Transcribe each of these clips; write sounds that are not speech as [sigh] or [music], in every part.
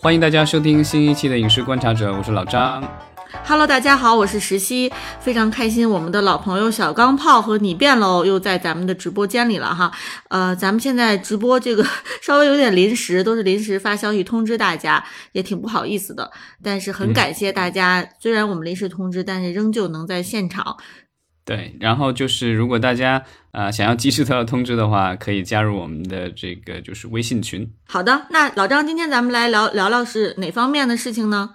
欢迎大家收听新一期的《影视观察者》，我是老张。Hello，大家好，我是石溪，非常开心，我们的老朋友小钢炮和你变喽，又在咱们的直播间里了哈。呃，咱们现在直播这个稍微有点临时，都是临时发消息通知大家，也挺不好意思的。但是很感谢大家，虽然我们临时通知，但是仍旧能在现场。对，然后就是如果大家呃想要及时得到通知的话，可以加入我们的这个就是微信群。好的，那老张，今天咱们来聊聊聊是哪方面的事情呢？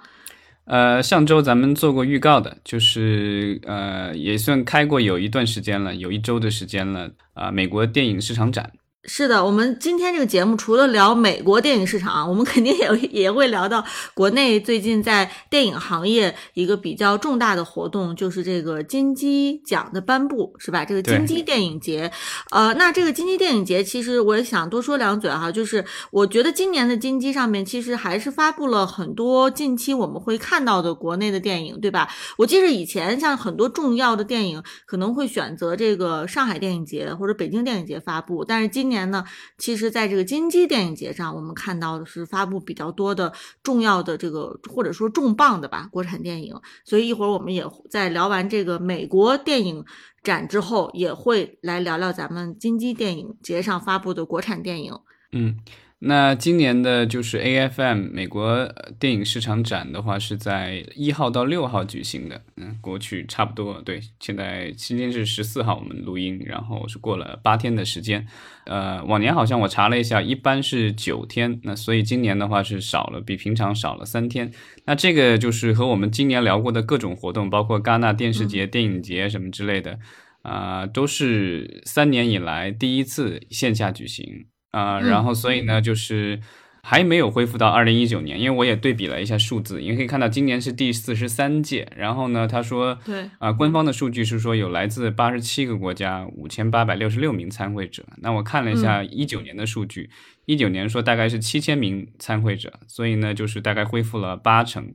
呃，上周咱们做过预告的，就是呃，也算开过有一段时间了，有一周的时间了啊。美国电影市场展是的，我们今天这个节目除了聊美国电影市场，我们肯定也也会聊到国内最近在电影行业一个比较重大的活动，就是这个金鸡奖的颁布，是吧？这个金鸡电影节，呃，那这个金鸡电影节，其实我也想多说两嘴哈，就是我觉得今年的金鸡上面其实还是发布了很多近期我们会看到的国内的电影，对吧？我记得以前像很多重要的电影可能会选择这个上海电影节或者北京电影节发布，但是今年年呢，其实在这个金鸡电影节上，我们看到的是发布比较多的重要的这个或者说重磅的吧国产电影，所以一会儿我们也在聊完这个美国电影展之后，也会来聊聊咱们金鸡电影节上发布的国产电影。嗯。那今年的就是 AFM 美国电影市场展的话，是在一号到六号举行的。嗯，过去差不多对，现在今天是十四号，我们录音，然后是过了八天的时间。呃，往年好像我查了一下，一般是九天，那所以今年的话是少了，比平常少了三天。那这个就是和我们今年聊过的各种活动，包括戛纳电视节、电影节什么之类的，啊，都是三年以来第一次线下举行。啊，然后所以呢，就是还没有恢复到二零一九年，因为我也对比了一下数字，你可以看到今年是第四十三届。然后呢，他说，对啊，官方的数据是说有来自八十七个国家五千八百六十六名参会者。那我看了一下一九年的数据，一九年说大概是七千名参会者，所以呢，就是大概恢复了八成。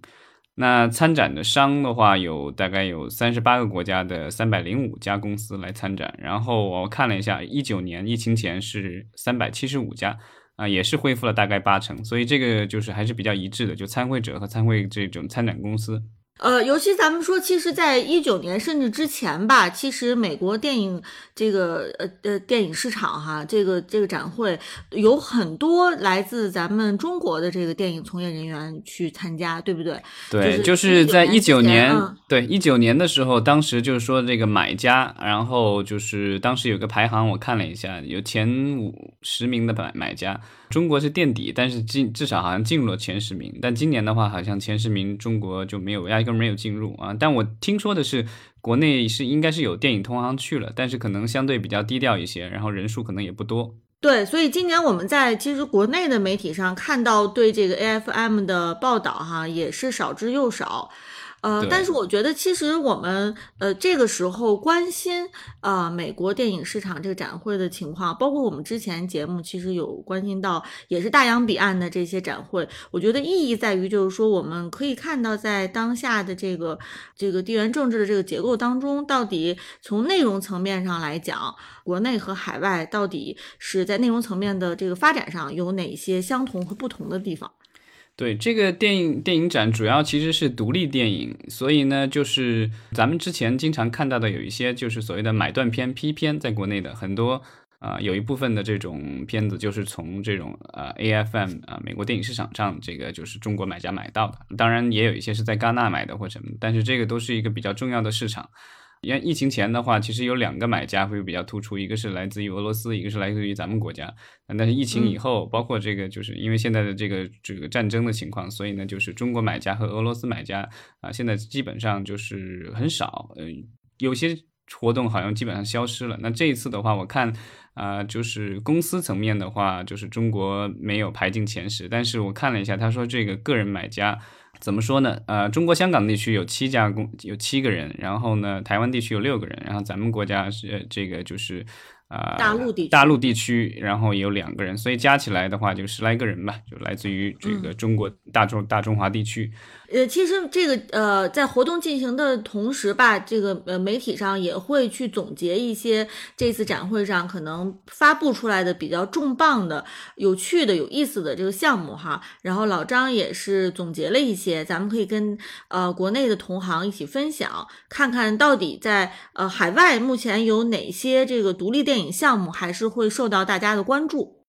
那参展的商的话，有大概有三十八个国家的三百零五家公司来参展。然后我看了一下，一九年疫情前是三百七十五家，啊，也是恢复了大概八成。所以这个就是还是比较一致的，就参会者和参会这种参展公司。呃，尤其咱们说，其实，在一九年甚至之前吧，其实美国电影这个呃呃电影市场哈，这个这个展会有很多来自咱们中国的这个电影从业人员去参加，对不对？对，就是在一九年，对一九年的时候，当时就是说这个买家，然后就是当时有个排行，我看了一下，有前五十名的买买家。中国是垫底，但是进至少好像进入了前十名。但今年的话，好像前十名中国就没有，压根没有进入啊。但我听说的是，国内是应该是有电影同行去了，但是可能相对比较低调一些，然后人数可能也不多。对，所以今年我们在其实国内的媒体上看到对这个 AFM 的报道哈，也是少之又少。呃，但是我觉得其实我们呃这个时候关心啊美国电影市场这个展会的情况，包括我们之前节目其实有关心到，也是大洋彼岸的这些展会。我觉得意义在于就是说，我们可以看到在当下的这个这个地缘政治的这个结构当中，到底从内容层面上来讲，国内和海外到底是在内容层面的这个发展上有哪些相同和不同的地方。对这个电影电影展，主要其实是独立电影，所以呢，就是咱们之前经常看到的有一些就是所谓的买断片、批片，在国内的很多啊，有一部分的这种片子就是从这种呃 AFM 啊美国电影市场上这个就是中国买家买到的，当然也有一些是在戛纳买的或什么，但是这个都是一个比较重要的市场。因为疫情前的话，其实有两个买家会比较突出，一个是来自于俄罗斯，一个是来自于咱们国家。但是疫情以后，包括这个，就是因为现在的这个这个战争的情况，所以呢，就是中国买家和俄罗斯买家啊，现在基本上就是很少。嗯，有些活动好像基本上消失了。那这一次的话，我看啊，就是公司层面的话，就是中国没有排进前十，但是我看了一下，他说这个个人买家。怎么说呢？呃，中国香港地区有七家公，有七个人，然后呢，台湾地区有六个人，然后咱们国家是这个就是啊大陆地区大陆地区，然后也有两个人，所以加起来的话就十来个人吧，就来自于这个中国大中大中华地区。呃，其实这个呃，在活动进行的同时吧，这个呃媒体上也会去总结一些这次展会上可能发布出来的比较重磅的、有趣的、有意思的这个项目哈。然后老张也是总结了一些，咱们可以跟呃国内的同行一起分享，看看到底在呃海外目前有哪些这个独立电影项目还是会受到大家的关注。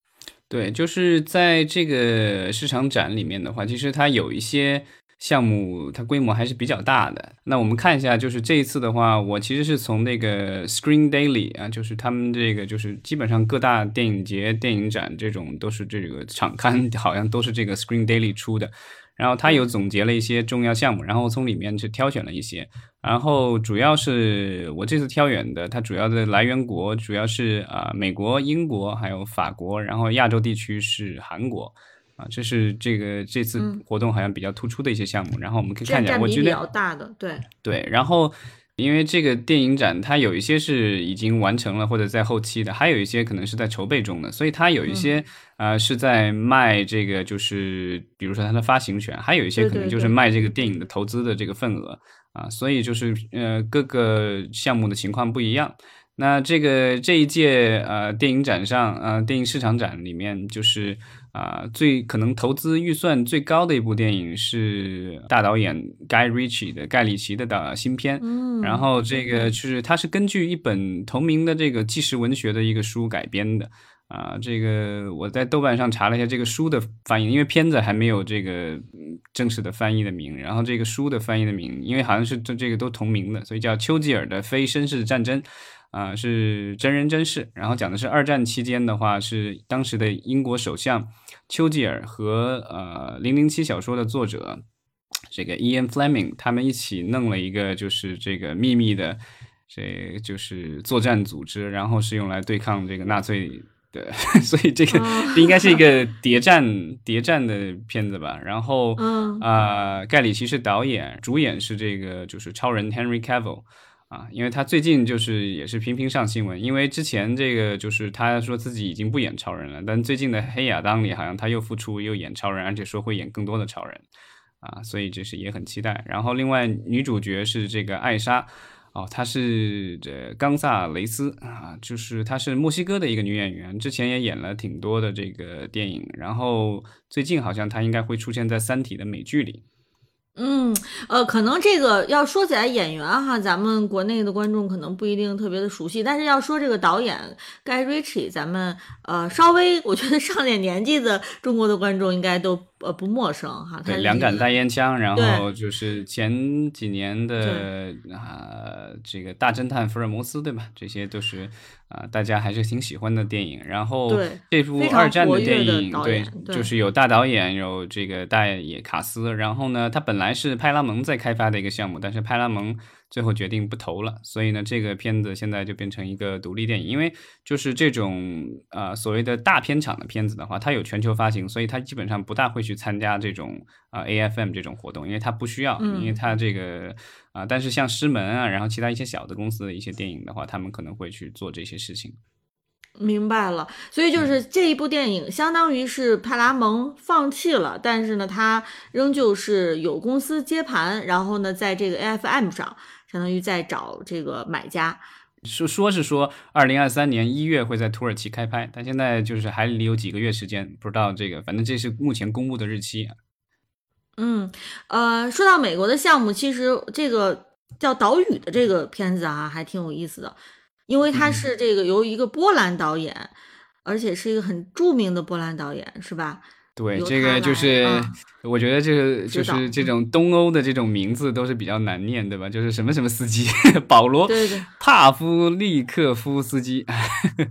对，就是在这个市场展里面的话，其实它有一些。项目它规模还是比较大的。那我们看一下，就是这一次的话，我其实是从那个 Screen Daily 啊，就是他们这个就是基本上各大电影节、电影展这种都是这个场刊，[laughs] 好像都是这个 Screen Daily 出的。然后他有总结了一些重要项目，然后从里面去挑选了一些。然后主要是我这次挑选的，它主要的来源国主要是啊美国、英国还有法国，然后亚洲地区是韩国。啊，这是这个这次活动好像比较突出的一些项目，然后我们可以看一下，我觉得比较大的，对对。然后因为这个电影展，它有一些是已经完成了或者在后期的，还有一些可能是在筹备中的，所以它有一些啊是在卖这个，就是比如说它的发行权，还有一些可能就是卖这个电影的投资的这个份额啊，所以就是呃各个项目的情况不一样。那这个这一届呃电影展上，呃电影市场展里面就是。啊，最可能投资预算最高的一部电影是大导演 Guy Ritchie 的盖里奇的的新片，嗯，然后这个就是它是根据一本同名的这个纪实文学的一个书改编的，啊，这个我在豆瓣上查了一下这个书的翻译，因为片子还没有这个正式的翻译的名，然后这个书的翻译的名，因为好像是这这个都同名的，所以叫丘吉尔的非绅士战争。啊，是真人真事，然后讲的是二战期间的话，是当时的英国首相丘吉尔和呃《零零七》小说的作者这个 Ian Fleming 他们一起弄了一个就是这个秘密的，这就是作战组织，然后是用来对抗这个纳粹的，[laughs] 所以这个应该是一个谍战谍战的片子吧。然后啊，盖里奇是导演，主演是这个就是超人 Henry Cavill。啊，因为他最近就是也是频频上新闻，因为之前这个就是他说自己已经不演超人了，但最近的黑亚当里好像他又复出又演超人，而且说会演更多的超人，啊，所以就是也很期待。然后另外女主角是这个艾莎，哦，她是这冈萨雷斯啊，就是她是墨西哥的一个女演员，之前也演了挺多的这个电影，然后最近好像她应该会出现在《三体》的美剧里。嗯，呃，可能这个要说起来演员哈，咱们国内的观众可能不一定特别的熟悉，但是要说这个导演 Guy Ritchie，咱们呃稍微我觉得上点年纪的中国的观众应该都。呃，不陌生哈。对，两杆大烟枪，然后就是前几年的啊，这个大侦探福尔摩斯，对吧？这些都是啊，大家还是挺喜欢的电影。然后这部二战的电影，对，就是有大导演，有这个大野卡斯。然后呢，他本来是派拉蒙在开发的一个项目，但是派拉蒙。最后决定不投了，所以呢，这个片子现在就变成一个独立电影。因为就是这种呃所谓的大片场的片子的话，它有全球发行，所以它基本上不大会去参加这种啊 AFM 这种活动，因为它不需要，因为它这个啊，但是像狮门啊，然后其他一些小的公司的一些电影的话，他们可能会去做这些事情。明白了，所以就是这一部电影，相当于是派拉蒙放弃了，但是呢，它仍旧是有公司接盘，然后呢，在这个 AFM 上。相当于在找这个买家，说说是说二零二三年一月会在土耳其开拍，但现在就是还离有几个月时间，不知道这个，反正这是目前公布的日期。嗯，呃，说到美国的项目，其实这个叫《岛屿》的这个片子啊，还挺有意思的，因为它是这个由一个波兰导演，而且是一个很著名的波兰导演，是吧？对，这个就是。我觉得这个就是这种东欧的这种名字都是比较难念，对吧？就是什么什么斯基，[laughs] 保罗对对帕夫利克夫斯基，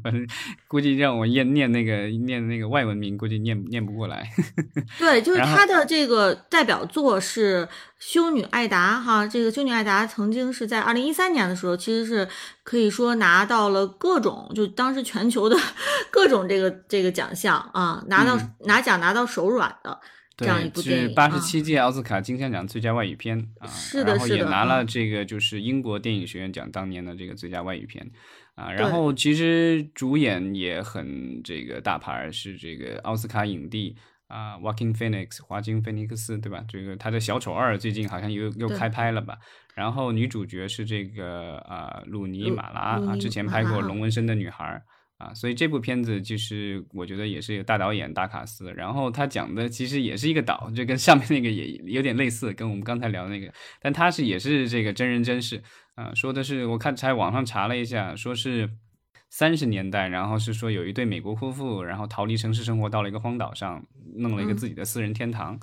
反 [laughs] 正估计让我念念那个念那个外文名，估计念念不过来。[laughs] 对，就是他的这个代表作是《修女艾达》哈，这个《修女艾达》曾经是在二零一三年的时候，其实是可以说拿到了各种，就当时全球的 [laughs] 各种这个这个奖项啊，拿到拿奖拿到手软的。这样一部电影。是八十七届奥斯卡金像奖最佳外语片啊，是的，然后是的，也拿了嗯这个就是英国电影学院奖当年的这个最佳外语片啊。然后其实主演也很这个大牌儿，是这个奥斯卡影帝。啊，Walking Phoenix，华金菲尼克斯，对吧？这个他的小丑二最近好像又又开拍了吧？然后女主角是这个啊鲁尼马拉啊，之前拍过《龙纹身的女孩》啊，所以这部片子就是我觉得也是一个大导演大卡司，然后他讲的其实也是一个岛，就跟上面那个也有点类似，跟我们刚才聊的那个，但他是也是这个真人真事啊，说的是我看在网上查了一下，说是。三十年代，然后是说有一对美国夫妇，然后逃离城市生活，到了一个荒岛上，弄了一个嗯自己的私人天堂。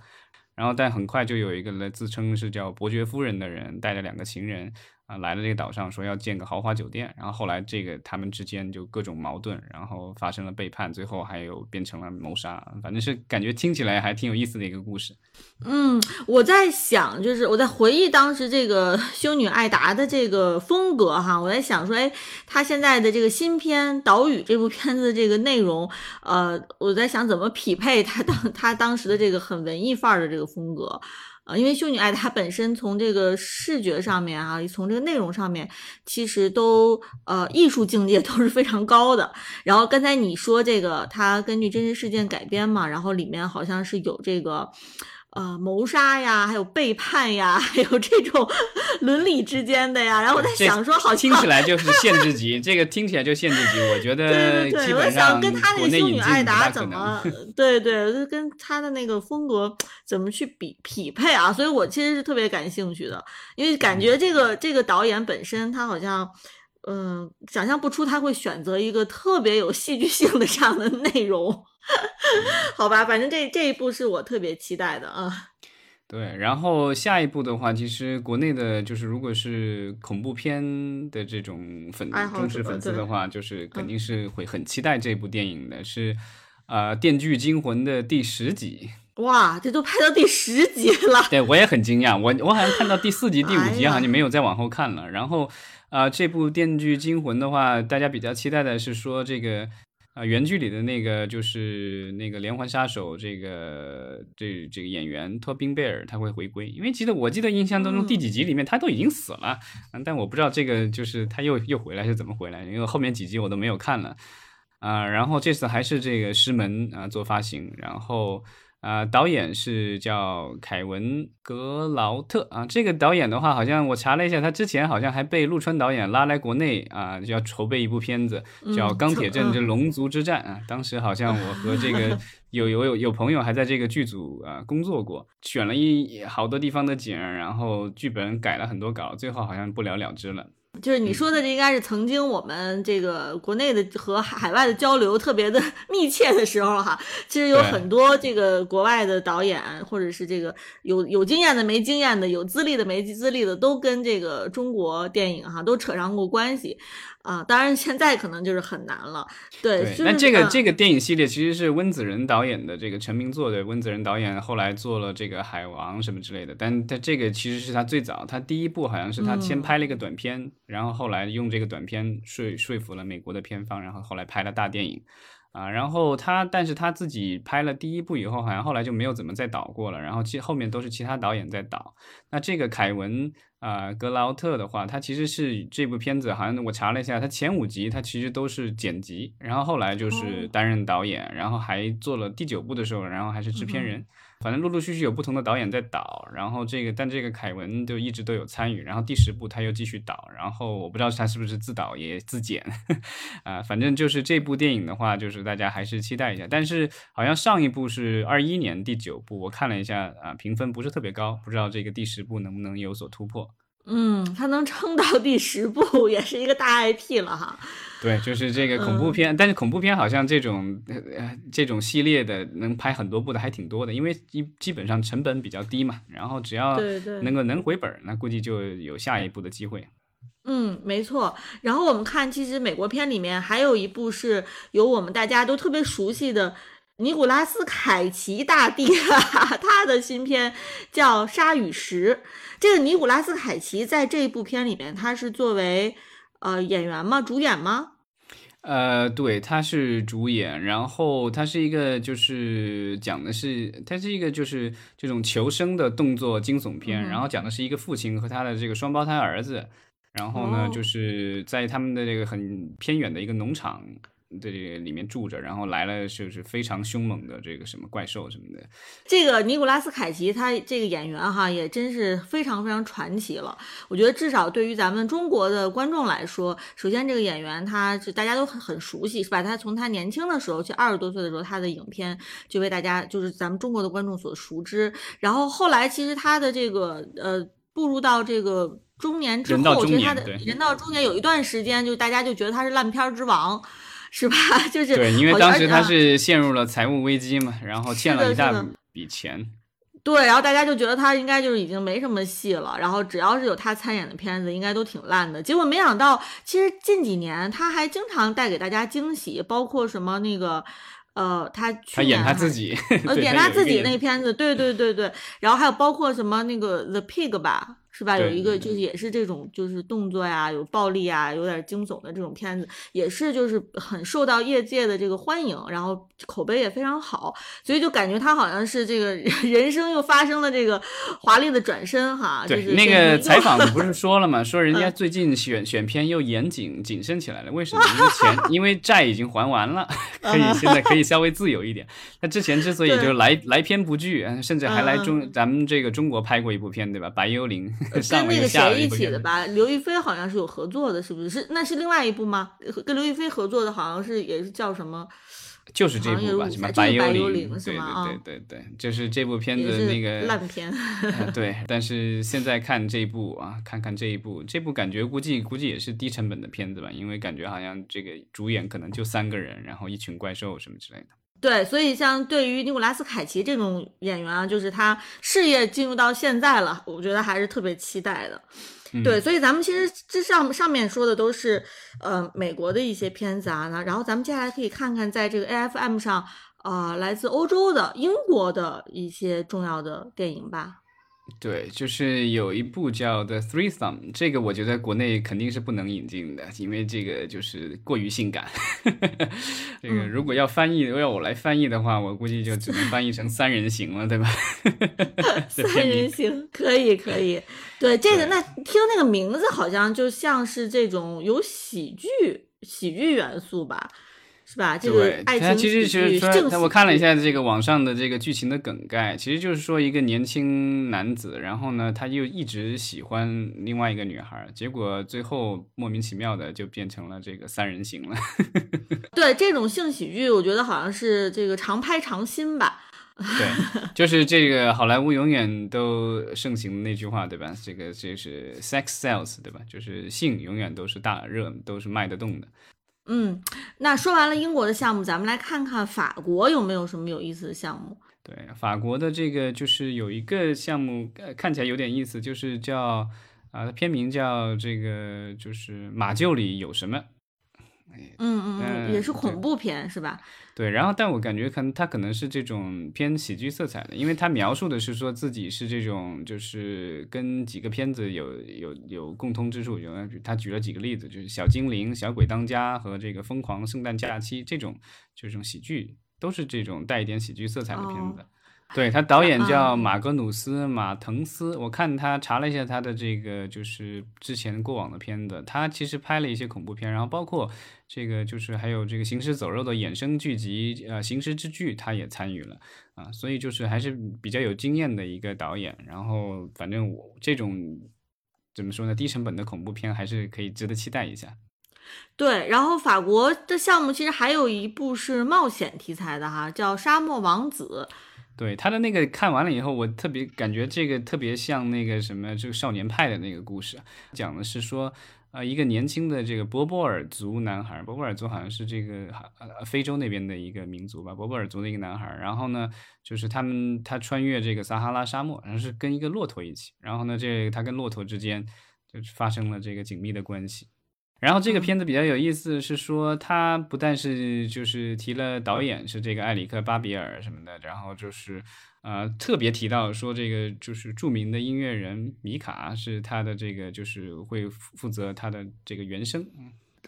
然后，但很快就有一个来自称是叫伯爵夫人的人，带着两个情人啊、来了这个岛上，说要建个豪华酒店。然后后来这个他们之间就各种矛盾，然后发生了背叛，最后还有变成了谋杀。反正是感觉听起来还挺有意思的一个故事。嗯，我在想，就是我在回忆当时这个修女艾达的这个风格哈，我在想说，哎，她现在的这个新片《岛屿》这部片子的这个内容，呃，我在想怎么匹配她当她当时的这个很文艺范儿的这个风格。啊，因为修女艾达本身从这个视觉上面啊，从这个内容上面，其实都呃艺术境界 [laughs] 都是非常高的。然后刚才你说这个，它根据真实事件改编嘛，然后里面好像是有这个。呃，谋杀呀，还有背叛呀，[laughs] 还有这种 [laughs] 伦理之间的呀，然后我在想说，好像听起来就是限制 [laughs] 级，这个听起来就限制级。我觉对得对对，对我想跟他那国个修女艾达怎么，对对，就跟他的那个风格怎么去比匹配啊？所以我其实是特别感兴趣的，因为感觉这个这个导演本身他好像。嗯，想象不出他会选择一个特别有戏剧性的这样的内容，[laughs] 好吧？反正这这一部是我特别期待的啊。[laughs] 对，然后下一步的话，其实国内的就是如果是恐怖片的这种粉忠实粉丝的话，就是肯嗯定是会很期待这部电影的，是呃《电锯惊魂》的第十集。哇，这都拍到第十集了，对我也很惊讶，我我好像看到第四集、[laughs] 第五集，好像就没有再往后看了。然后啊、呃这部《电锯惊魂》的话，大家比较期待的是说这个。啊、原剧里的那个就是那个连环杀手，这个这这个演员托宾贝尔他会回归，因为记得我记得印象当中第几集里面他都已经死了，但我不知道这个就是他又又回来是怎么回来，因为后面几集我都没有看了，啊、然后这次还是这个师门啊、做发行，然后啊、导演是叫凯文·格劳特啊。这个导演的话，好像我查了一下，他之前好像还被陆川导演拉来国内啊，就要筹备一部片子，叫《嗯钢铁镇之龙族之战》啊。当时好像我和这个 [laughs] 有有有有朋友还在这个剧组啊工作过，选了一好多地方的景儿，然后剧本改了很多稿，最后好像不了了之了。就是你说的这应该是曾经我们这个国内的和海外的交流特别的 [laughs] 密切的时候哈，其实有很多这个国外的导演或者是这个有有经验的没经验的有资历的没资历的都跟这个中国电影哈都扯上过关系啊，当然现在可能就是很难了，对，对，就是那这个嗯这个电影系列其实是温子仁导演的这个成名作，对，温子仁导演后来做了这个《海王》什么之类的，但他这个其实是他最早，他第一部好像是他先嗯拍了一个短片，然后后来用这个短片说说服了美国的片方，然后后来拍了大电影。啊，然后他，但是他自己拍了第一部以后，好像后来就没有怎么再导过了。然后其后面都是其他导演在导。那这个凯文啊、格劳特的话，他其实是这部片子，好像我查了一下，他前五集他其实都是剪辑，然后后来就是哦担任导演，然后还做了第九部的时候，然后还是制片嗯人。反正陆陆续续有不同的导演在导，然后这个但这个凯文就一直都有参与，然后第十部他又继续导，然后我不知道他是不是自导也自剪，[laughs] 啊，反正就是这部电影的话，就是大家还是期待一下。但是好像上一部是二一年第九部，我看了一下啊，评分不是特别高，不知道这个第十部能不能有所突破。嗯，它能撑到第十部 [laughs] 也是一个大 IP 了哈。对，就是这个恐怖片，但是恐怖片好像这种呃这种系列的能拍很多部的还挺多的，因为基基本上成本比较低嘛，然后只要对对能够能回本儿，那估计就有下一步的机会。嗯，没错。然后我们看，其实美国片里面还有一部是由我们大家都特别熟悉的尼古拉斯凯奇大帝，[laughs] 他的新片叫《鲨与石》。这个尼古拉斯凯奇在这部片里面，他是作为呃演员吗？主演吗？呃，对，他是主演，然后他是一个就是讲的是，他是一个就是这种求生的动作惊悚片，然后讲的是一个父亲和他的这个双胞胎儿子，然后呢就是在他们的这个很偏远的一个农场。这个里面住着，然后来了就是非常凶猛的这个什么怪兽什么的。这个尼古拉斯凯奇他这个演员哈也真是非常非常传奇了。我觉得至少对于咱们中国的观众来说，首先这个演员他是大家都很很熟悉，是吧？他从他年轻的时候，就二十多岁的时候，他的影片就为大家就是咱们中国的观众所熟知。然后后来其实他的这个呃步入到这个中年之后，其实他的人到中年有一段时间，就大家就觉得他是烂片之王。是吧？[laughs] 就是对，因为当时他是陷入了财务危机嘛，然后欠了一大笔钱。对，然后大家就觉得他应该就是已经没什么戏了，然后只要是有他参演的片子，应该都挺烂的。结果没想到，其实近几年他还经常带给大家惊喜，包括什么那个呃，他他演他自己，呃，演他自己那个片子，对对对对。然后还有包括什么那个 The Pig 吧。是吧？有一个就是也是这种就是动作呀，有暴力啊，有点惊悚的这种片子，也是就是很受到业界的这个欢迎，然后口碑也非常好，所以就感觉他好像是这个 [laughs] 人生又发生了这个华丽的转身哈。对，那个采访不是说了吗？说人家最近选选片又严谨谨慎起来了，为什么？因为钱，因为债已经还完了，[laughs] 可以现在可以稍微自由一点。他之前之所以就来来片不拒，甚至还来中咱们这个中国拍过一部片，对吧？白幽灵。[laughs] [laughs] 跟那个谁一起的吧？刘亦菲好像是有合作的，是不是？是那是另外一部吗？跟刘亦菲合作的好像是也是叫什么？就是这部吧，什么白幽灵对？对对对对，就是这部片子那个烂片。[laughs] 对，但是现在看这一部啊，看看这一部，这部感觉估计估计也是低成本的片子吧，因为感觉好像这个主演可能就三个人，然后一群怪兽什么之类的。对，所以像对于尼古拉斯凯奇这种演员啊，就是他事业进入到现在了，我觉得还是特别期待的。对，所以咱们其实这上上面说的都是呃美国的一些片子啊，然后咱们接下来可以看看在这个 A F M 上啊，来自欧洲的、英国的一些重要的电影吧。对，就是有一部叫《The Three Thumb》，这个我觉得国内肯定是不能引进的，因为这个就是过于性感。这个如果要翻译，要我来翻译的话，我估计就只能翻译成 [laughs] “三人行”了，对吧？三人行可以，可以。对这个，那听那个名字好像就像是这种有喜剧、喜剧元素吧。是吧？这个爱情其实其实我看了一下这个网上的这个剧情的梗概，其实就是说一个年轻男子，然后呢，他又一直喜欢另外一个女孩，结果最后莫名其妙的就变成了这个三人行了。[laughs] 对这种性喜剧，我觉得好像是这个常拍常新吧。对，就是这个好莱坞永远都盛行的那句话，对吧？这个这是 sex sells，对吧？就是性永远都是大热，都是卖得动的。嗯，那说完了英国的项目，咱们来看看法国有没有什么有意思的项目。对，法国的这个就是有一个项目，呃，看起来有点意思，就是叫啊，片名叫这个就是马厩里有什么。嗯嗯嗯，也是恐怖片是吧？对，然后但我感觉可能他可能是这种偏喜剧色彩的，因为他描述的是说自己是这种，就是跟几个片子有有有共通之处，有他举了几个例子，就是小精灵、小鬼当家和这个疯狂圣诞假期这种，这种喜剧都是这种带一点喜剧色彩的片子。对他导演叫马格努斯·马滕斯，我看他查了一下他的这个就是之前过往的片子，他其实拍了一些恐怖片，然后包括这个就是还有这个行尸走肉的衍生剧集，呃，行尸之剧他也参与了啊，所以就是还是比较有经验的一个导演。然后反正我这种怎么说呢，低成本的恐怖片还是可以值得期待一下。对，然后法国的项目其实还有一部是冒险题材的哈，叫《沙漠王子》。对他的那个看完了以后，我特别感觉这个特别像那个什么，这个少年派的那个故事，讲的是说，呃，一个年轻的这个波波尔族男孩，波波尔族好像是这个呃非洲那边的一个民族吧，波波尔族的一个男孩，然后呢，就是他们他穿越这个撒哈拉沙漠，然后是跟一个骆驼一起，然后呢，这他跟骆驼之间就发生了这个紧密的关系。然后这个片子比较有意思，是说他不但是就是提了导演是这个埃里克巴比尔什么的，然后就是呃特别提到说这个就是著名的音乐人米卡是他的这个就是会负责他的这个原声。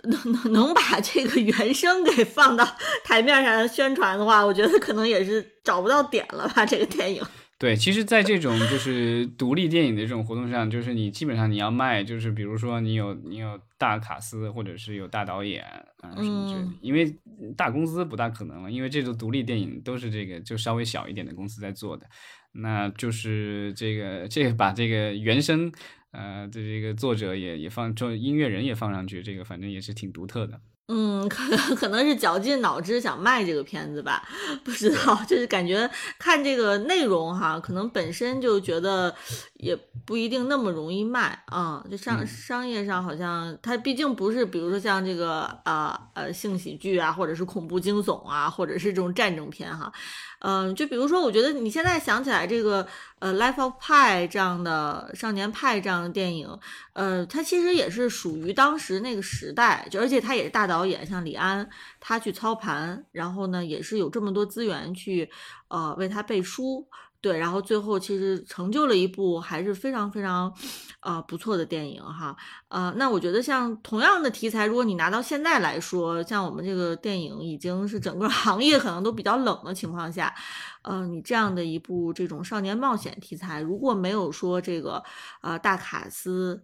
能能能把这个原声给放到台面上宣传的话，我觉得可能也是找不到点了吧。这个电影，对，其实，在这种就是独立电影的这种活动上，就是你基本上你要卖，就是比如说你有你有大卡司，或者是有大导演啊什么之类的，因为大公司不大可能了，因为这种独立电影都是这个就稍微小一点的公司在做的，那就是这个这个把这个原声。呃，的这个作者也也放，就音乐人也放上去，这个反正也是挺独特的。嗯，可能可能是绞尽脑汁想卖这个片子吧，不知道，就是感觉看这个内容哈，可能本身就觉得也不一定那么容易卖啊。就商商业上好像它毕竟不是，比如说像这个呃呃性喜剧啊，或者是恐怖惊悚啊，或者是这种战争片哈。嗯，就比如说，我觉得你现在想起来这个呃《Life of Pi》这样的《少年派》这样的电影，呃，他其实也是属于当时那个时代，就而且他也是大导演，像李安他去操盘，然后呢也是有这么多资源去呃为他背书。对，然后最后其实成就了一部还是非常非常，呃不错的电影哈，呃，那我觉得像同样的题材，如果你拿到现在来说，像我们这个电影已经是整个行业可能都比较冷的情况下，呃，你这样的一部这种少年冒险题材，如果没有说这个呃大卡司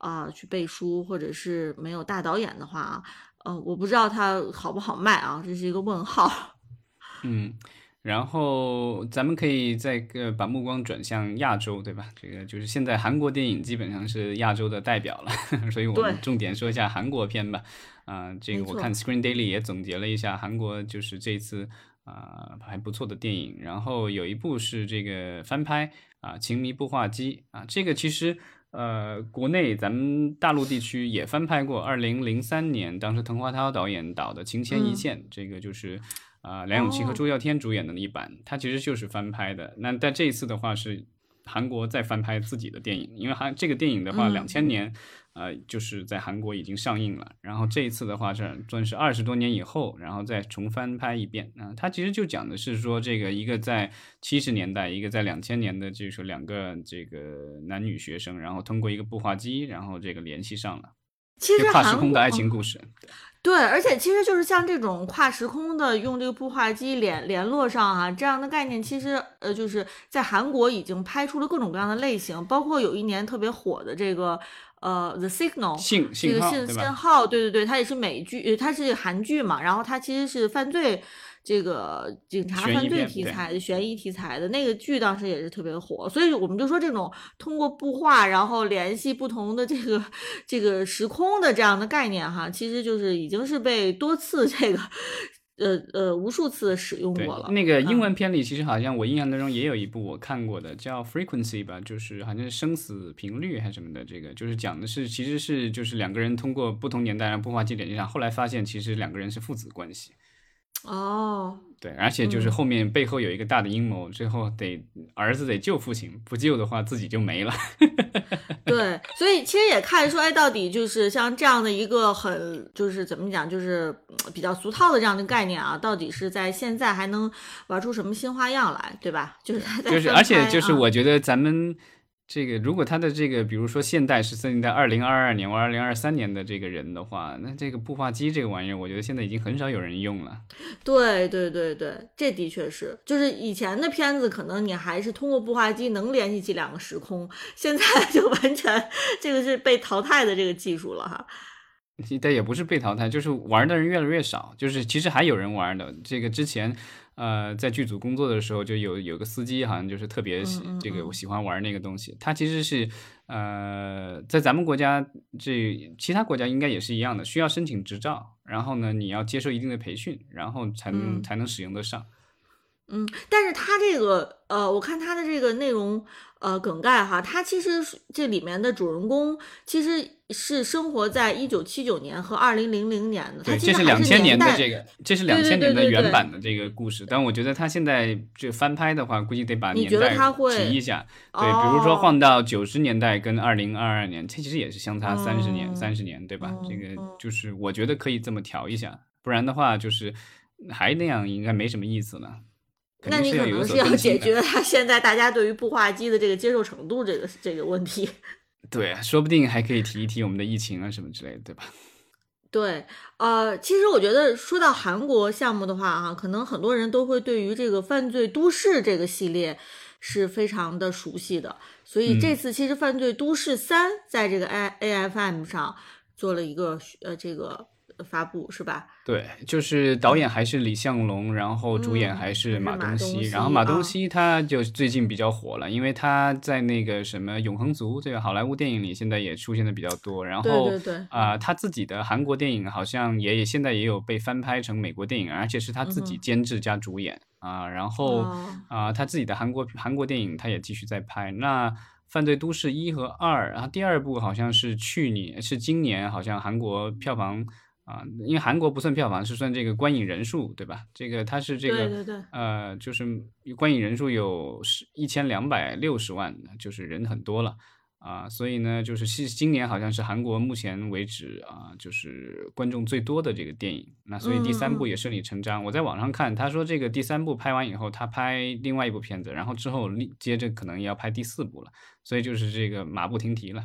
啊去背书，或者是没有大导演的话啊，呃，我不知道它好不好卖啊，这是一个问号。[laughs] 嗯。然后咱们可以再个把目光转向亚洲，对吧？这个就是现在韩国电影基本上是亚洲的代表了，[laughs] 所以我们重点说一下韩国片吧。啊，这个我看 Screen Daily 也总结了一下韩国就是这次啊还不错的电影，然后有一部是这个翻拍啊《情迷步话机》啊，这个其实呃国内咱们大陆地区也翻拍过，二零零三年当时滕华涛导演导的《情牵一线》，这个就是。啊，梁咏琪和周耀天主演的那一版，它其实就是翻拍的。那但这一次的话是韩国再翻拍自己的电影，因为韩这个电影的话，两千年，呃，就是在韩国已经上映了。然后这一次的话，是算是二十多年以后，然后再重翻拍一遍。啊，它其实就讲的是说，这个一个在七十年代，一个在两千年的，就是两个这个男女学生，然后通过一个步话机，然后这个联系上了，其实跨时空的爱情故事。对，而且其实就是像这种跨时空的，用这个步话机联联络上哈，这样的概念，其实呃，就是在韩国已经拍出了各种各样的类型，包括有一年特别火的这个呃《The Signal》这个信信号，对对对，它也是美剧，它是韩剧嘛，然后它其实是犯罪。这个警察犯罪题材的悬疑题材的那个剧当时也是特别火，所以我们就说这种通过布画然后联系不同的这个这个时空的这样的概念哈，其实就是已经是被多次这个呃呃无数次使用过了。那个英文片里其实好像我印象当中也有一部我看过的叫 Frequency 吧，就是好像是生死频率还是什么的，这个就是讲的是其实是就是两个人通过不同年代让布画机连接上，后来发现其实两个人是父子关系。哦，对，而且就是后面背后有一个大的阴谋，最后得儿子得救父亲，不救的话自己就没了。[laughs] 对，所以其实也看出来，到底就是像这样的一个很就是怎么讲，就是比较俗套的这样的概念啊，到底是在现在还能玩出什么新花样来，对吧？就是就是，而且就是我觉得咱们。这个如果他的这个，比如说现代是设定在二零二二年或二零二三年的这个人的话，那这个步话机这个玩意儿，我觉得现在已经很少有人用了。对对对对，这的确是，就是以前的片子可能你还是通过步话机能联系起两个时空，现在 [laughs] 就完全这个是被淘汰的这个技术了哈。但也不是被淘汰，就是玩的人越来越少，就是其实还有人玩的。这个之前。呃，在剧组工作的时候，就有有个司机，好像就是特别喜这个我喜欢玩那个东西。他其实是呃，在咱们国家这其他国家应该也是一样的，需要申请执照，然后呢，你要接受一定的培训，然后才能才能使用得上。嗯，但是他这个呃，我看他的这个内容。呃，梗概哈，他其实这里面的主人公其实是生活在一九七九年和二零零零年的。对，这是两千年的这个，这是两千年的原版的这个故事。但我觉得他现在这翻拍的话，估计得把年代提一下。对，比如说换到九十年代跟二零二二年，这其实也是相差三十年，三十年，对吧？这个就是我觉得可以这么调一下，不然的话就是还那样，应该没什么意思了。那你可能是要解决他现在大家对于步话机的这个接受程度这个这个问题。[laughs] 对，说不定还可以提一提我们的疫情啊什么之类的，对吧？[laughs] 对，呃，其实我觉得说到韩国项目的话，啊，可能很多人都会对于这个《犯罪都市》这个系列是非常的熟悉的，所以这次其实《犯罪都市三》在这个 A A F M 上做了一个呃这个。发布是吧？对，就是导演还是李相龙，然后主演还是马东锡。然后马东锡他就最近比较火了，因为他在那个什么《永恒族》这个好莱坞电影里现在也出现的比较多。然后对对对，啊，他自己的韩国电影好像也现在也有被翻拍成美国电影，而且是他自己监制加主演啊。然后啊，他自己的韩国韩国电影他也继续在拍。那《犯罪都市一》和二，然后第二部好像是去年是今年，好像韩国票房。啊，因为韩国不算票房，是算这个观影人数，对吧？这个它是这个，对对对，呃，就是观影人数有十一千两百六十万，就是人很多了啊。所以呢，就是今今年好像是韩国目前为止啊，就是观众最多的这个电影。那所以第三部也顺理成章。我在网上看，他说这个第三部拍完以后，他拍另外一部片子，然后之后接着可能要拍第四部了。所以就是这个马不停蹄了。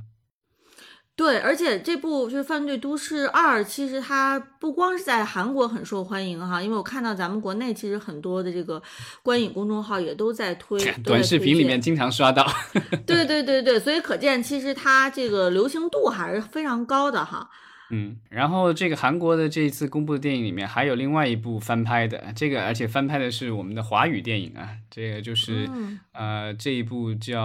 对，而且这部就是《犯罪都市二》，其实它不光是在韩国很受欢迎哈，因为我看到咱们国内其实很多的这个观影公众号也都在推，[laughs] 短视频里面经常刷到。[laughs] 对对对对，所以可见其实它这个流行度还是非常高的哈。嗯，然后这个韩国的这一次公布的电影里面还有另外一部翻拍的，这个而且翻拍的是我们的华语电影啊，这个就是呃这一部叫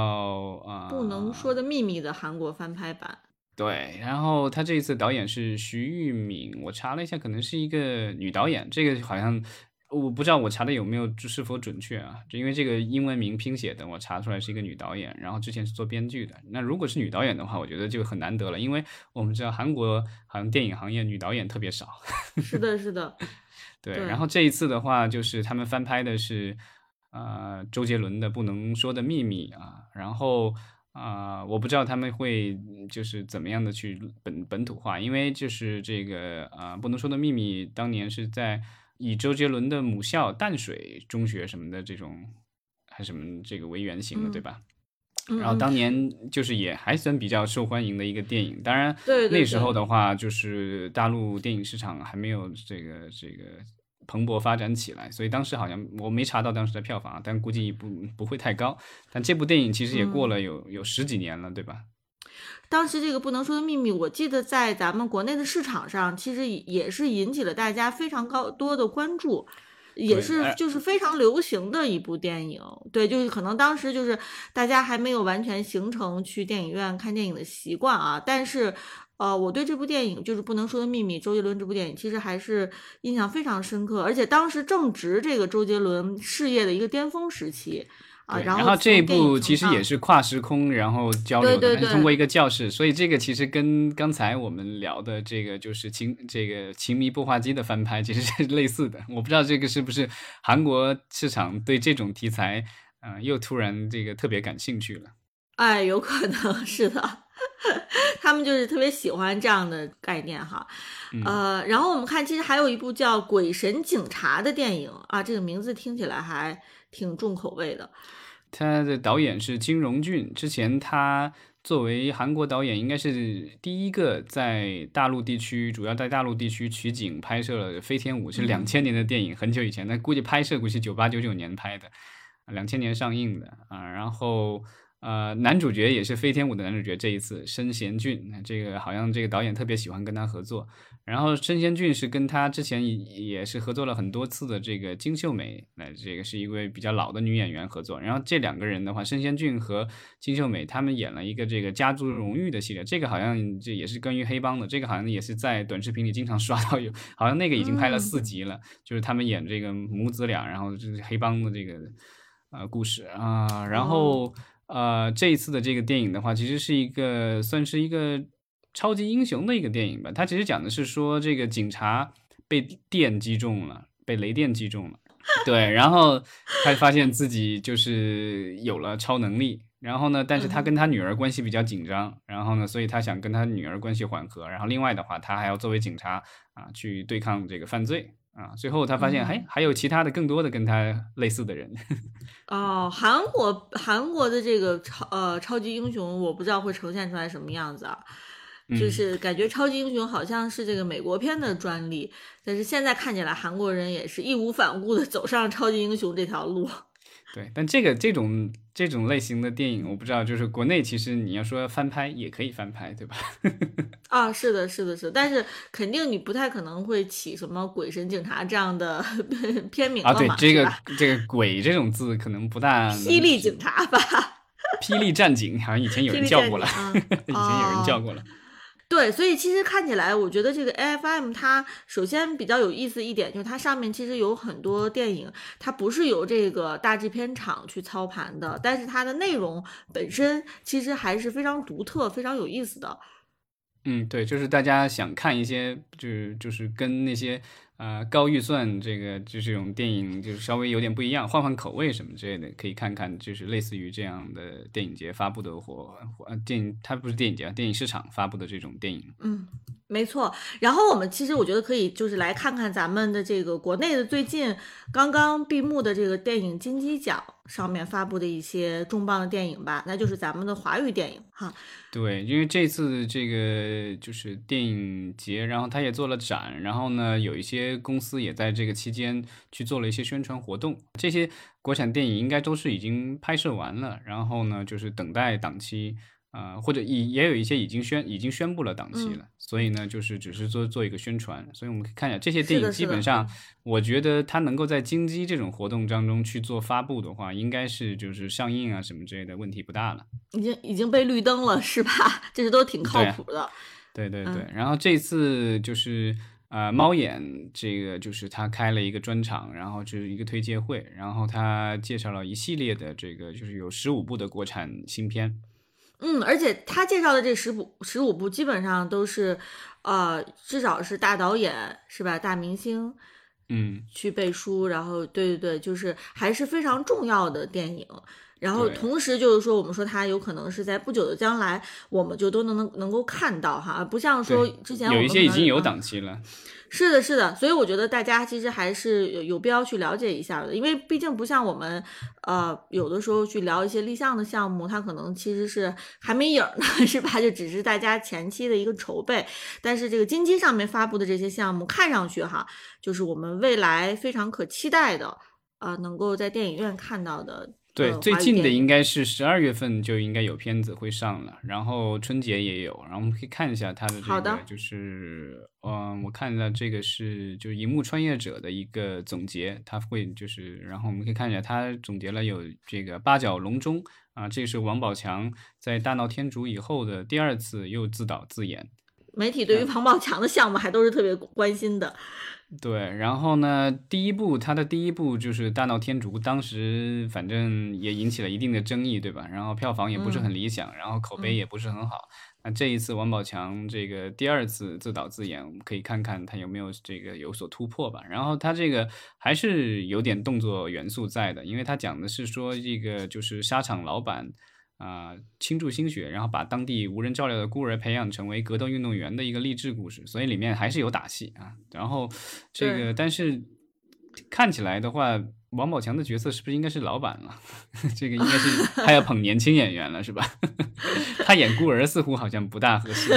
啊不能说的秘密的韩国翻拍版。对，然后他这一次导演是徐玉敏，我查了一下，可能是一个女导演。这个好像我不知道我查的有没有是否准确啊？就因为这个英文名拼写的，我查出来是一个女导演。然后之前是做编剧的。那如果是女导演的话，我觉得就很难得了，因为我们知道韩国好像电影行业女导演特别少。[laughs] 是的，是的。对，然后这一次的话，就是他们翻拍的是呃周杰伦的《不能说的秘密》啊，然后。啊，我不知道他们会就是怎么样的去本本土化，因为就是这个啊，不能说的秘密，当年是在以周杰伦的母校淡水中学什么的这种还什么这个为原型的，对吧？然后当年就是也还算比较受欢迎的一个电影，当然那时候的话，就是大陆电影市场还没有这个这个。蓬勃发展起来，所以当时好像我没查到当时的票房，但估计不不会太高。但这部电影其实也过了有有十几年了，对吧？当时这个不能说的秘密，我记得在咱们国内的市场上，其实也是引起了大家非常高多的关注，也是就是非常流行的一部电影。对，就是可能当时就是大家还没有完全形成去电影院看电影的习惯啊，但是。呃，我对这部电影就是不能说的秘密，周杰伦这部电影其实还是印象非常深刻，而且当时正值这个周杰伦事业的一个巅峰时期啊。然后这一部其实也是跨时空，然后交流的，通过一个教室，所以这个其实跟刚才我们聊的这个就是情这个情迷步话机的翻拍其实是类似的。我不知道这个是不是韩国市场对这种题材，嗯，又突然这个特别感兴趣了。哎，有可能是的。[laughs] 他们就是特别喜欢这样的概念哈，呃，然后我们看，其实还有一部叫《鬼神警察》的电影啊，这个名字听起来还挺重口味的。他的导演是金荣俊，之前他作为韩国导演，应该是第一个在大陆地区，主要在大陆地区取景拍摄了《飞天舞》，是两千年的电影，很久以前，那估计拍摄估计九八九九年拍的，两千年上映的啊，然后。呃，男主角也是《飞天舞》的男主角，这一次申贤俊，这个好像这个导演特别喜欢跟他合作。然后申贤俊是跟他之前也是合作了很多次的这个金秀美，那这个是一位比较老的女演员合作。然后这两个人的话，申贤俊和金秀美他们演了一个这个家族荣誉的系列，这个好像这也是关于黑帮的，这个好像也是在短视频里经常刷到有，好像那个已经拍了四集了，就是他们演这个母子俩，然后就是黑帮的这个呃故事啊，然后。呃，这一次的这个电影的话，其实是一个算是一个超级英雄的一个电影吧。它其实讲的是说，这个警察被电击中了，被雷电击中了，[laughs] 对，然后他发现自己就是有了超能力，然后呢，但是他跟他女儿关系比较紧张，然后呢，所以他想跟他女儿关系缓和，然后另外的话，他还要作为警察啊去对抗这个犯罪。啊，最后他发现，哎，还有其他的更多的跟他类似的人。[laughs] 哦，韩国韩国的这个超呃超级英雄，我不知道会呈现出来什么样子啊。就是感觉超级英雄好像是这个美国片的专利，但是现在看起来韩国人也是义无反顾的走上超级英雄这条路。对，但这个这种这种类型的电影，我不知道，就是国内其实你要说翻拍也可以翻拍，对吧？[laughs] 啊，是的，是的，是，但是肯定你不太可能会起什么“鬼神警察”这样的 [laughs] 片名啊。对，这个这个“鬼”这种字可能不大。霹雳警察吧？霹雳战警好像以前有人叫过了，[laughs] 以前有人叫过了。对，所以其实看起来，我觉得这个 A F M 它首先比较有意思一点，就是它上面其实有很多电影，它不是由这个大制片厂去操盘的，但是它的内容本身其实还是非常独特、非常有意思的。嗯，对，就是大家想看一些，就是就是跟那些。啊，高预算这个就是这种电影，就是稍微有点不一样，换换口味什么之类的，可以看看，就是类似于这样的电影节发布的或或电影，它不是电影节啊，电影市场发布的这种电影。嗯，没错。然后我们其实我觉得可以就是来看看咱们的这个国内的最近刚刚闭幕的这个电影金鸡奖。上面发布的一些重磅的电影吧，那就是咱们的华语电影哈。对，因为这次这个就是电影节，然后他也做了展，然后呢，有一些公司也在这个期间去做了一些宣传活动。这些国产电影应该都是已经拍摄完了，然后呢，就是等待档期。啊，或者也也有一些已经宣已经宣布了档期了，所以呢，就是只是做做一个宣传，所以我们可以看一下这些电影，基本上我觉得它能够在金鸡这种活动当中去做发布的话，应该是就是上映啊什么之类的问题不大了。已经已经被绿灯了是吧？[laughs] 这些都挺靠谱的。对对对，然后这次就是呃猫眼这个就是他开了一个专场，然后就是一个推介会，然后他介绍了一系列的这个就是有十五部的国产新片。嗯，而且他介绍的这十部十五部基本上都是，呃，至少是大导演是吧？大明星，嗯，去背书，然后对对对，就是还是非常重要的电影。然后同时就是说，我们说它有可能是在不久的将来，我们就都能能能够看到哈，不像说之前有一些已经有档期了。是的，是的，所以我觉得大家其实还是有有必要去了解一下的，因为毕竟不像我们，呃，有的时候去聊一些立项的项目，它可能其实是还没影呢，[laughs] 是吧？就只是大家前期的一个筹备。但是这个金鸡上面发布的这些项目，看上去哈，就是我们未来非常可期待的，啊，能够在电影院看到的。对，最近的应该是十二月份就应该有片子会上了，然后春节也有，然后我们可以看一下它的这个，就是，嗯，我看了这个是就是《荧幕穿越者》的一个总结，它会就是，然后我们可以看一下，它总结了有这个八角笼中啊，这是王宝强在大闹天竺以后的第二次又自导自演。媒体对于王宝强的项目还都是特别关心的。对，然后呢，第一部他的第一部就是《大闹天竺》，当时反正也引起了一定的争议，对吧？然后票房也不是很理想，然后口碑也不是很好。那这一次王宝强这个第二次自导自演，我们可以看看他有没有这个有所突破吧。然后他这个还是有点动作元素在的，因为他讲的是说这个就是沙场老板。啊，倾注心血，然后把当地无人照料的孤儿培养成为格斗运动员的一个励志故事，所以里面还是有打戏啊。然后这个，但是看起来的话，王宝强的角色是不是应该是老板了？[laughs] 这个应该是 [laughs] 他要捧年轻演员了，是吧？[laughs] 他演孤儿似乎好像不大合适。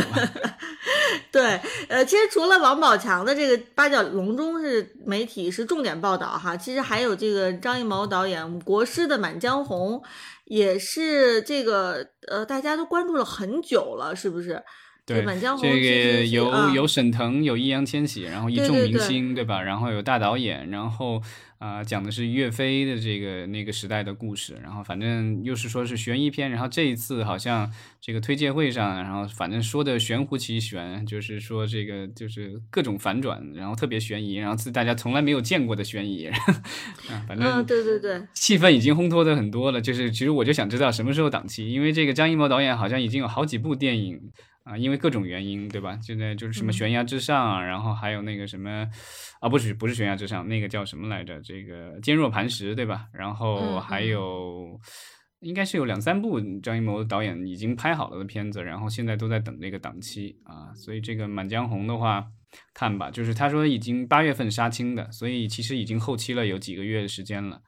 对，呃，其实除了王宝强的这个八角笼中是媒体是重点报道哈，其实还有这个张艺谋导演国师的《满江红》。也是这个呃，大家都关注了很久了，是不是？对，《满江红》这个有有沈腾，有易烊千玺，然后一众明星，对吧？然后有大导演，然后。啊，讲的是岳飞的这个那个时代的故事，然后反正又是说是悬疑片，然后这一次好像这个推介会上，然后反正说的玄乎其玄，就是说这个就是各种反转，然后特别悬疑，然后是大家从来没有见过的悬疑，[laughs] 啊，反正对对对，气氛已经烘托的很多了，就是其实我就想知道什么时候档期，因为这个张艺谋导演好像已经有好几部电影。啊，因为各种原因，对吧？现在就是什么悬崖之上，然后还有那个什么，啊，不是不是悬崖之上，那个叫什么来着？这个坚若磐石，对吧？然后还有，应该是有两三部张艺谋导演已经拍好了的片子，然后现在都在等这个档期啊。所以这个《满江红》的话，看吧，就是他说已经八月份杀青的，所以其实已经后期了有几个月的时间了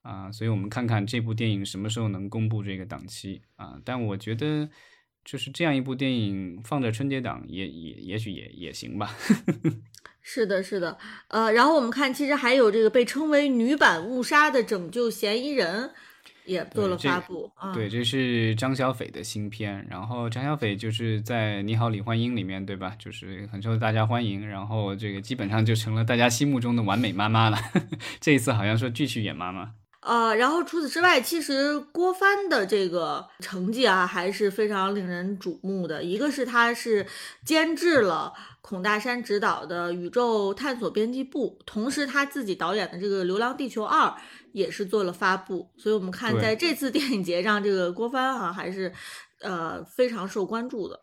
啊。所以我们看看这部电影什么时候能公布这个档期啊？但我觉得。就是这样一部电影放在春节档也也也许也也行吧。[laughs] 是的，是的，呃，然后我们看，其实还有这个被称为女版误杀的拯救嫌疑人。也做了发布，对，这是张小斐的新片。然后张小斐就是在《你好，李焕英》里面，对吧？就是很受大家欢迎。然后这个基本上就成了大家心目中的完美妈妈了。[laughs] 这一次好像说继续演妈妈。呃，然后除此之外，其实郭帆的这个成绩啊，还是非常令人瞩目的。一个是他是监制了孔大山执导的《宇宙探索编辑部》，同时他自己导演的这个《流浪地球二》。也是做了发布，所以我们看在这次电影节上，这个郭帆哈还是呃非常受关注的。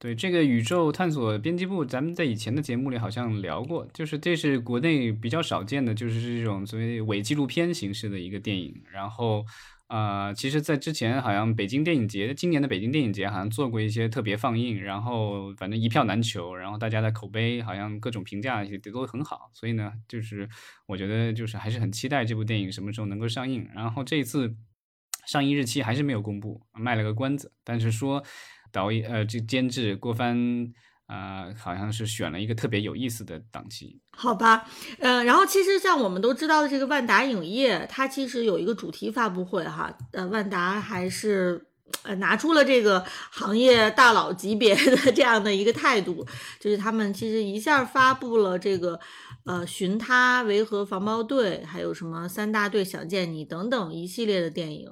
对这个宇宙探索编辑部，咱们在以前的节目里好像聊过，就是这是国内比较少见的，就是这种所谓伪纪录片形式的一个电影，然后。啊，其实，在之前好像北京电影节，今年的北京电影节好像做过一些特别放映，然后反正一票难求，然后大家的口碑好像各种评价也都很好，所以呢，就是我觉得就是还是很期待这部电影什么时候能够上映。然后这一次上映日期还是没有公布，卖了个关子，但是说导演呃这监制郭帆。啊，好像是选了一个特别有意思的档期，好吧，呃，然后其实像我们都知道的这个万达影业，它其实有一个主题发布会哈，呃，万达还是呃拿出了这个行业大佬级别的这样的一个态度，就是他们其实一下发布了这个呃寻他、维和防暴队，还有什么三大队想见你等等一系列的电影，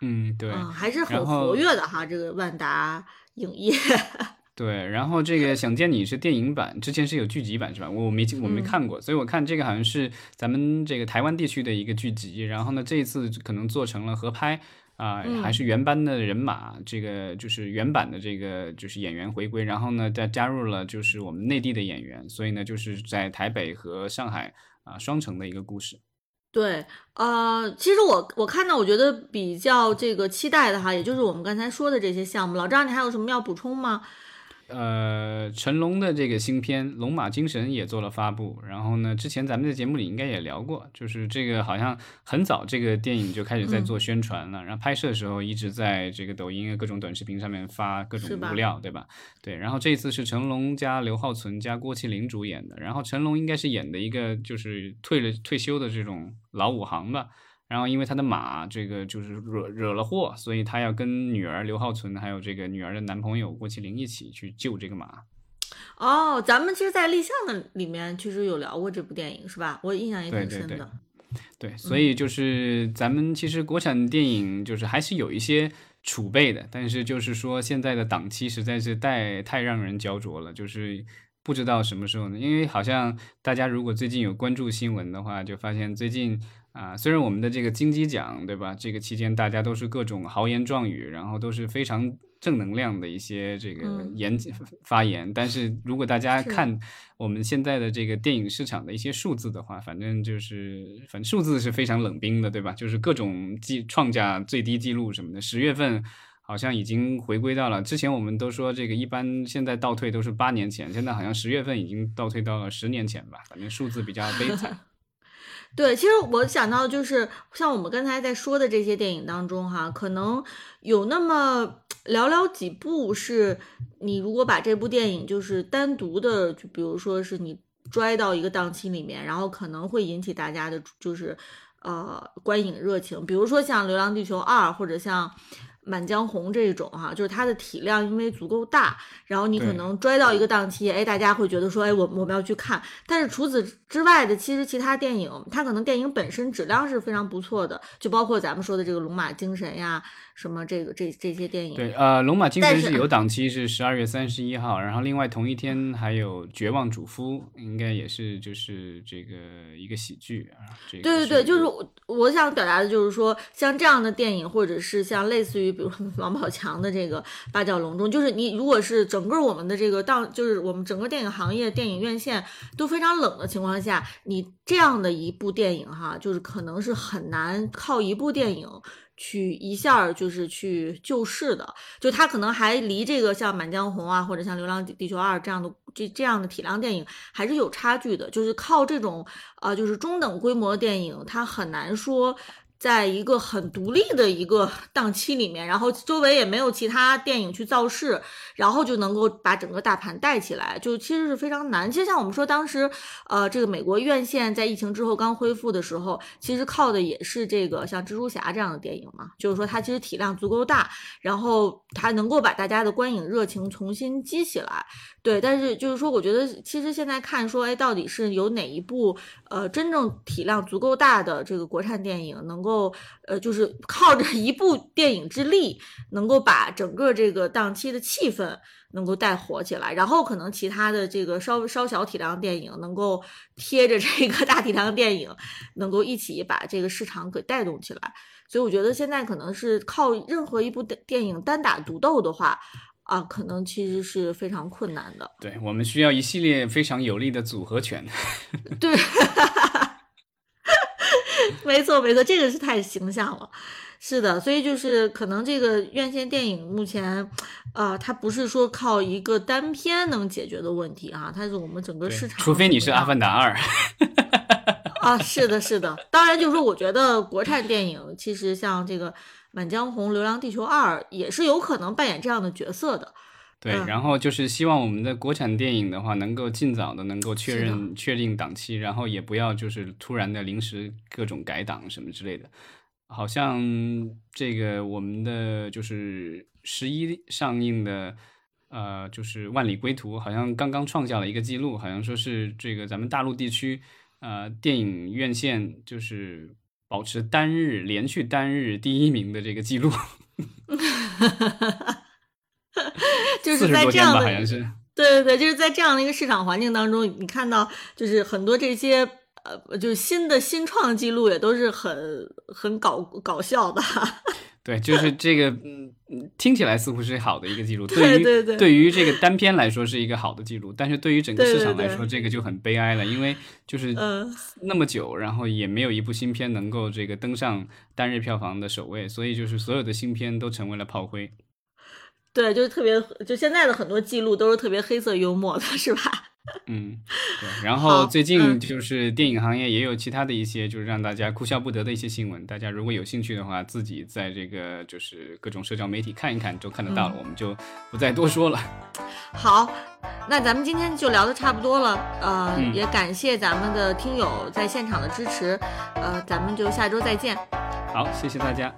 嗯，对，还是很活跃的哈，这个万达影业。[laughs] 对，然后这个想见你是电影版，之前是有剧集版是吧？我没我没看过，所以我看这个好像是咱们这个台湾地区的一个剧集，然后呢这一次可能做成了合拍啊，还是原班的人马，这个就是原版的这个就是演员回归，然后呢再加入了就是我们内地的演员，所以呢就是在台北和上海啊双城的一个故事。对，呃，其实我我看到我觉得比较这个期待的哈，也就是我们刚才说的这些项目。老张，你还有什么要补充吗？呃，成龙的这个新片《龙马精神》也做了发布，然后呢，之前咱们在节目里应该也聊过，就是这个好像很早这个电影就开始在做宣传了，然后拍摄的时候一直在这个抖音啊各种短视频上面发各种物料，对吧？对，然后这次是成龙加刘浩存加郭麒麟主演的，然后成龙应该是演的一个就是退了退休的这种老武行吧。然后，因为他的马这个就是惹惹了祸，所以他要跟女儿刘浩存，还有这个女儿的男朋友郭麒麟一起去救这个马。哦，咱们其实，在立项的里面其实有聊过这部电影，是吧？我印象也挺深的。对，所以就是咱们其实国产电影就是还是有一些储备的，但是就是说现在的档期实在是太太让人焦灼了，就是不知道什么时候呢？因为好像大家如果最近有关注新闻的话，就发现最近。啊，虽然我们的这个金鸡奖，对吧？这个期间大家都是各种豪言壮语，然后都是非常正能量的一些这个言发言，但是如果大家看我们现在的这个电影市场的一些数字的话，反正就是反正数字是非常冷冰的，对吧？就是各种记创下最低记录什么的。十月份好像已经回归到了之前，我们都说这个一般现在倒退都是八年前，现在好像十月份已经倒退到了十年前吧，反正数字比较悲惨。对，其实我想到就是像我们刚才在说的这些电影当中，哈，可能有那么寥寥几部是，你如果把这部电影就是单独的，就比如说是你拽到一个档期里面，然后可能会引起大家的，就是呃观影热情，比如说像《流浪地球二》或者像。满江红这种哈，就是它的体量因为足够大，然后你可能拽到一个档期，哎，大家会觉得说，哎，我我们要去看。但是除此之外的，其实其他电影，它可能电影本身质量是非常不错的，就包括咱们说的这个《龙马精神》呀。什么这个这这些电影？对，呃，龙马精神是有档期是十二月三十一号，然后另外同一天还有绝望主夫，应该也是就是这个一个喜剧啊。对对对，就是我我想表达的就是说，像这样的电影，或者是像类似于比如王宝强的这个八角笼中，就是你如果是整个我们的这个档，就是我们整个电影行业、电影院线都非常冷的情况下，你这样的一部电影哈，就是可能是很难靠一部电影。去一下就是去救世的，就他可能还离这个像《满江红》啊，或者像《流浪地球二》这样的这这样的体量电影还是有差距的。就是靠这种啊，就是中等规模的电影，它很难说在一个很独立的一个档期里面，然后周围也没有其他电影去造势，然后就能够把整个大盘带起来，就其实是非常难。其实像我们说当时，呃，这个美国院线在疫情之后刚恢复的时候，其实靠的也是这个像蜘蛛侠这样的电影嘛，就是说它其实体量足够大，然后它能够把大家的观影热情重新激起来。对，但是就是说，我觉得其实现在看说，哎，到底是有哪一部呃真正体量足够大的这个国产电影能够呃，就是靠着一部电影之力，能够把整个这个档期的气氛能够带火起来，然后可能其他的这个稍稍小体量电影能够贴着这个大体量电影，能够一起把这个市场给带动起来。所以我觉得现在可能是靠任何一部电电影单打独斗的话。啊，可能其实是非常困难的。对我们需要一系列非常有力的组合拳。[laughs] 对，[laughs] [laughs] 没错没错，这个是太形象了。是的，所以就是可能这个院线电影目前，呃，它不是说靠一个单片能解决的问题啊，它是我们整个市场。除非你是《阿凡达二》。[laughs] 啊，是的，是的。当然，就是说，我觉得国产电影其实像这个。《满江红》《流浪地球二》也是有可能扮演这样的角色的。对，然后就是希望我们的国产电影的话，能够尽早的能够确认确定档期，然后也不要就是突然的临时各种改档什么之类的。好像这个我们的就是十一上映的，呃，就是《万里归途》，好像刚刚创下了一个记录，好像说是这个咱们大陆地区呃电影院线就是。保持单日连续单日第一名的这个记录，[laughs] 就是在这样的，好像是对对对，就是在这样的一个市场环境当中，你看到就是很多这些呃，就是新的新创记录也都是很很搞搞笑的。[laughs] 对，就是这个，嗯，听起来似乎是好的一个记录。[laughs] 对对对，对于这个单片来说是一个好的记录，但是对于整个市场来说，这个就很悲哀了，因为就是那么久，然后也没有一部新片能够这个登上单日票房的首位，所以就是所有的新片都成为了炮灰。对，就是特别，就现在的很多记录都是特别黑色幽默的，是吧？[laughs] 嗯，对。然后最近就是电影行业也有其他的一些就是让大家哭笑不得的一些新闻，大家如果有兴趣的话，自己在这个就是各种社交媒体看一看，都看得到了。我们就不再多说了。[laughs] 好，那咱们今天就聊的差不多了，呃，也感谢咱们的听友在现场的支持，呃，咱们就下周再见。好，谢谢大家。